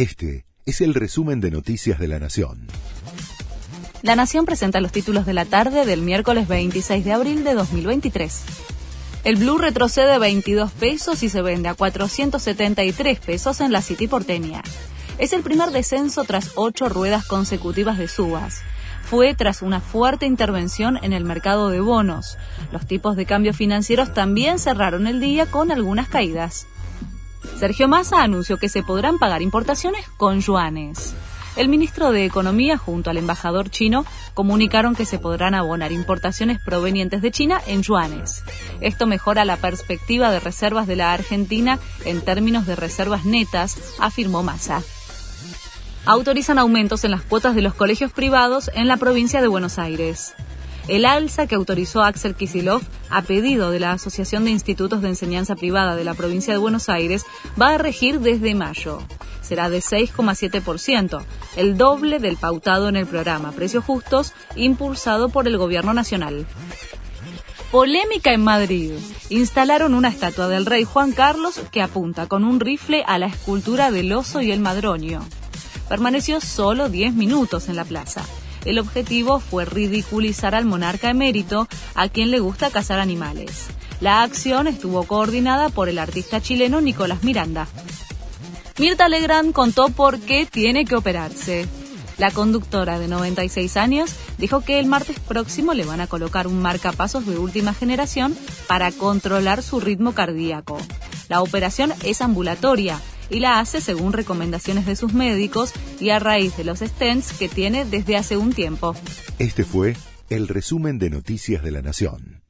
Este es el resumen de Noticias de la Nación. La Nación presenta los títulos de la tarde del miércoles 26 de abril de 2023. El Blue retrocede 22 pesos y se vende a 473 pesos en la City porteña. Es el primer descenso tras ocho ruedas consecutivas de subas. Fue tras una fuerte intervención en el mercado de bonos. Los tipos de cambio financieros también cerraron el día con algunas caídas. Sergio Massa anunció que se podrán pagar importaciones con yuanes. El ministro de Economía junto al embajador chino comunicaron que se podrán abonar importaciones provenientes de China en yuanes. Esto mejora la perspectiva de reservas de la Argentina en términos de reservas netas, afirmó Massa. Autorizan aumentos en las cuotas de los colegios privados en la provincia de Buenos Aires. El alza que autorizó Axel Kisilov a pedido de la Asociación de Institutos de Enseñanza Privada de la provincia de Buenos Aires va a regir desde mayo. Será de 6,7%, el doble del pautado en el programa Precios Justos impulsado por el Gobierno Nacional. Polémica en Madrid. Instalaron una estatua del rey Juan Carlos que apunta con un rifle a la escultura del oso y el madroño. Permaneció solo 10 minutos en la plaza. El objetivo fue ridiculizar al monarca emérito, a quien le gusta cazar animales. La acción estuvo coordinada por el artista chileno Nicolás Miranda. Mirta Legrand contó por qué tiene que operarse. La conductora de 96 años dijo que el martes próximo le van a colocar un marcapasos de última generación para controlar su ritmo cardíaco. La operación es ambulatoria y la hace según recomendaciones de sus médicos y a raíz de los stents que tiene desde hace un tiempo. Este fue el resumen de Noticias de la Nación.